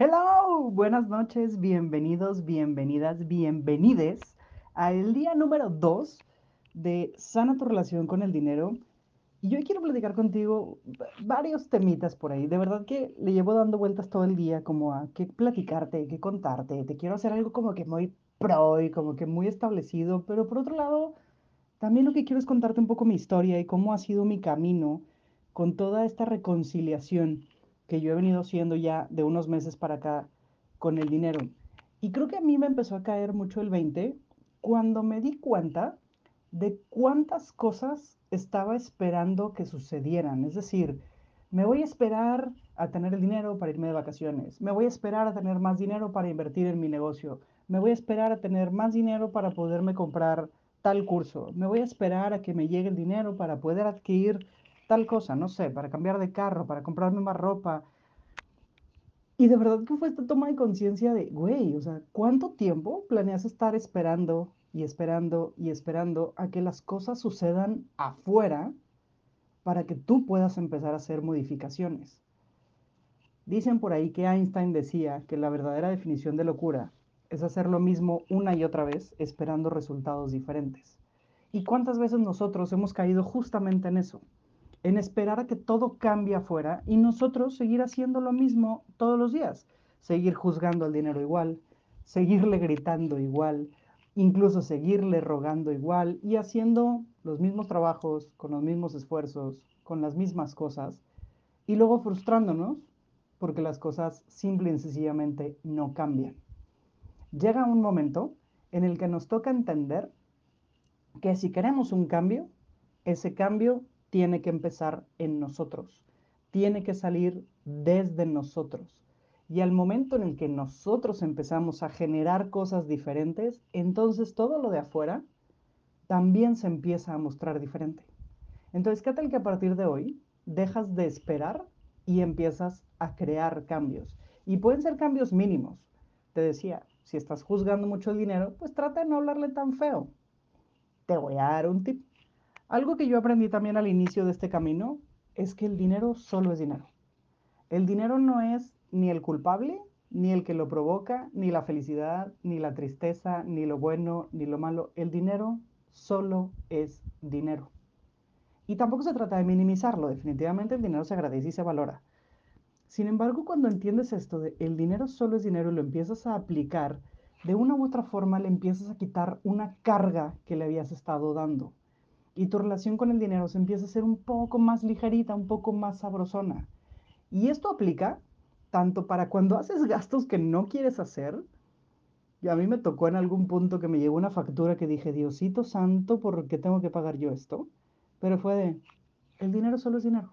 Hello, buenas noches, bienvenidos, bienvenidas, bienvenides al día número 2 de Sana tu relación con el dinero. Y yo quiero platicar contigo varios temitas por ahí. De verdad que le llevo dando vueltas todo el día como a qué platicarte, qué contarte. Te quiero hacer algo como que muy pro y como que muy establecido, pero por otro lado, también lo que quiero es contarte un poco mi historia y cómo ha sido mi camino con toda esta reconciliación que yo he venido haciendo ya de unos meses para acá con el dinero. Y creo que a mí me empezó a caer mucho el 20 cuando me di cuenta de cuántas cosas estaba esperando que sucedieran. Es decir, me voy a esperar a tener el dinero para irme de vacaciones. Me voy a esperar a tener más dinero para invertir en mi negocio. Me voy a esperar a tener más dinero para poderme comprar tal curso. Me voy a esperar a que me llegue el dinero para poder adquirir tal cosa, no sé, para cambiar de carro, para comprarme más ropa. Y de verdad que fue esta toma de conciencia de, güey, o sea, ¿cuánto tiempo planeas estar esperando y esperando y esperando a que las cosas sucedan afuera para que tú puedas empezar a hacer modificaciones? Dicen por ahí que Einstein decía que la verdadera definición de locura es hacer lo mismo una y otra vez esperando resultados diferentes. ¿Y cuántas veces nosotros hemos caído justamente en eso? En esperar a que todo cambie afuera y nosotros seguir haciendo lo mismo todos los días, seguir juzgando al dinero igual, seguirle gritando igual, incluso seguirle rogando igual y haciendo los mismos trabajos, con los mismos esfuerzos, con las mismas cosas, y luego frustrándonos porque las cosas simple y sencillamente no cambian. Llega un momento en el que nos toca entender que si queremos un cambio, ese cambio tiene que empezar en nosotros, tiene que salir desde nosotros. Y al momento en el que nosotros empezamos a generar cosas diferentes, entonces todo lo de afuera también se empieza a mostrar diferente. Entonces, ¿qué tal que a partir de hoy dejas de esperar y empiezas a crear cambios? Y pueden ser cambios mínimos. Te decía, si estás juzgando mucho dinero, pues trata de no hablarle tan feo. Te voy a dar un tip. Algo que yo aprendí también al inicio de este camino es que el dinero solo es dinero. El dinero no es ni el culpable, ni el que lo provoca, ni la felicidad, ni la tristeza, ni lo bueno, ni lo malo. El dinero solo es dinero. Y tampoco se trata de minimizarlo, definitivamente el dinero se agradece y se valora. Sin embargo, cuando entiendes esto el dinero solo es dinero y lo empiezas a aplicar, de una u otra forma le empiezas a quitar una carga que le habías estado dando y tu relación con el dinero se empieza a ser un poco más ligerita, un poco más sabrosona. Y esto aplica tanto para cuando haces gastos que no quieres hacer, y a mí me tocó en algún punto que me llegó una factura que dije, Diosito santo, ¿por qué tengo que pagar yo esto? Pero fue de, el dinero solo es dinero.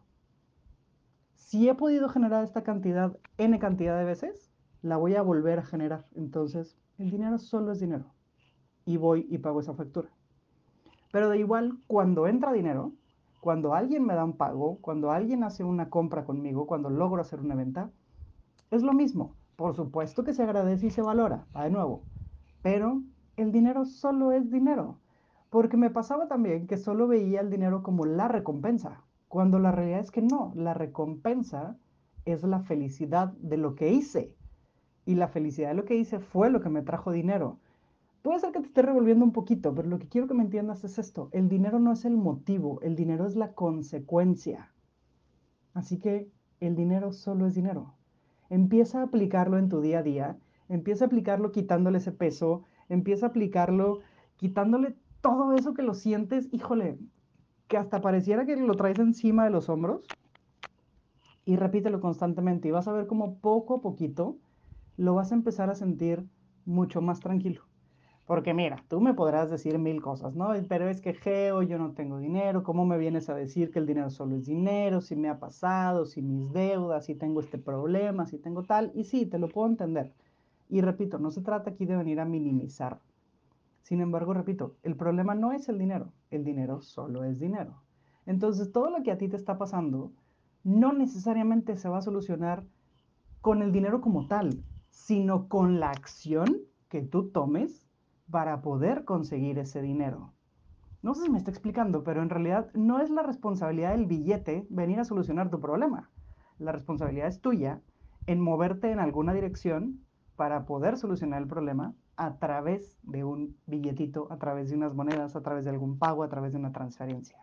Si he podido generar esta cantidad, n cantidad de veces, la voy a volver a generar. Entonces, el dinero solo es dinero. Y voy y pago esa factura. Pero de igual, cuando entra dinero, cuando alguien me da un pago, cuando alguien hace una compra conmigo, cuando logro hacer una venta, es lo mismo. Por supuesto que se agradece y se valora, de nuevo. Pero el dinero solo es dinero. Porque me pasaba también que solo veía el dinero como la recompensa, cuando la realidad es que no, la recompensa es la felicidad de lo que hice. Y la felicidad de lo que hice fue lo que me trajo dinero. Puede ser que te esté revolviendo un poquito, pero lo que quiero que me entiendas es esto. El dinero no es el motivo, el dinero es la consecuencia. Así que el dinero solo es dinero. Empieza a aplicarlo en tu día a día, empieza a aplicarlo quitándole ese peso, empieza a aplicarlo quitándole todo eso que lo sientes, híjole, que hasta pareciera que lo traes encima de los hombros. Y repítelo constantemente y vas a ver cómo poco a poquito lo vas a empezar a sentir mucho más tranquilo. Porque mira, tú me podrás decir mil cosas, ¿no? Pero es que Geo, yo no tengo dinero, ¿cómo me vienes a decir que el dinero solo es dinero? Si me ha pasado, si mis deudas, si tengo este problema, si tengo tal. Y sí, te lo puedo entender. Y repito, no se trata aquí de venir a minimizar. Sin embargo, repito, el problema no es el dinero, el dinero solo es dinero. Entonces, todo lo que a ti te está pasando no necesariamente se va a solucionar con el dinero como tal, sino con la acción que tú tomes para poder conseguir ese dinero. No sé si me está explicando, pero en realidad no es la responsabilidad del billete venir a solucionar tu problema. La responsabilidad es tuya en moverte en alguna dirección para poder solucionar el problema a través de un billetito, a través de unas monedas, a través de algún pago, a través de una transferencia.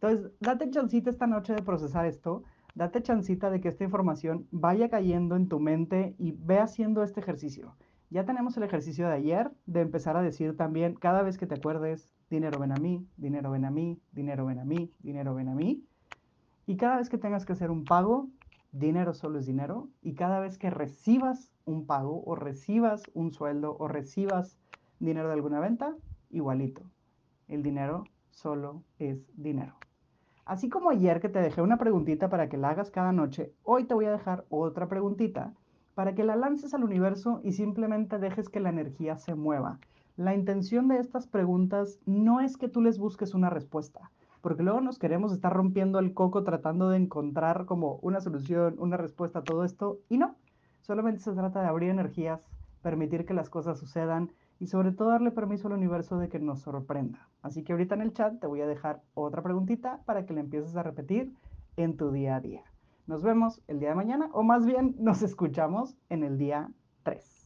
Entonces, date chancita esta noche de procesar esto, date chancita de que esta información vaya cayendo en tu mente y ve haciendo este ejercicio. Ya tenemos el ejercicio de ayer de empezar a decir también, cada vez que te acuerdes, dinero ven a mí, dinero ven a mí, dinero ven a mí, dinero ven a mí. Y cada vez que tengas que hacer un pago, dinero solo es dinero. Y cada vez que recibas un pago o recibas un sueldo o recibas dinero de alguna venta, igualito. El dinero solo es dinero. Así como ayer que te dejé una preguntita para que la hagas cada noche, hoy te voy a dejar otra preguntita para que la lances al universo y simplemente dejes que la energía se mueva. La intención de estas preguntas no es que tú les busques una respuesta, porque luego nos queremos estar rompiendo el coco tratando de encontrar como una solución, una respuesta a todo esto, y no, solamente se trata de abrir energías, permitir que las cosas sucedan y sobre todo darle permiso al universo de que nos sorprenda. Así que ahorita en el chat te voy a dejar otra preguntita para que la empieces a repetir en tu día a día. Nos vemos el día de mañana o más bien nos escuchamos en el día 3.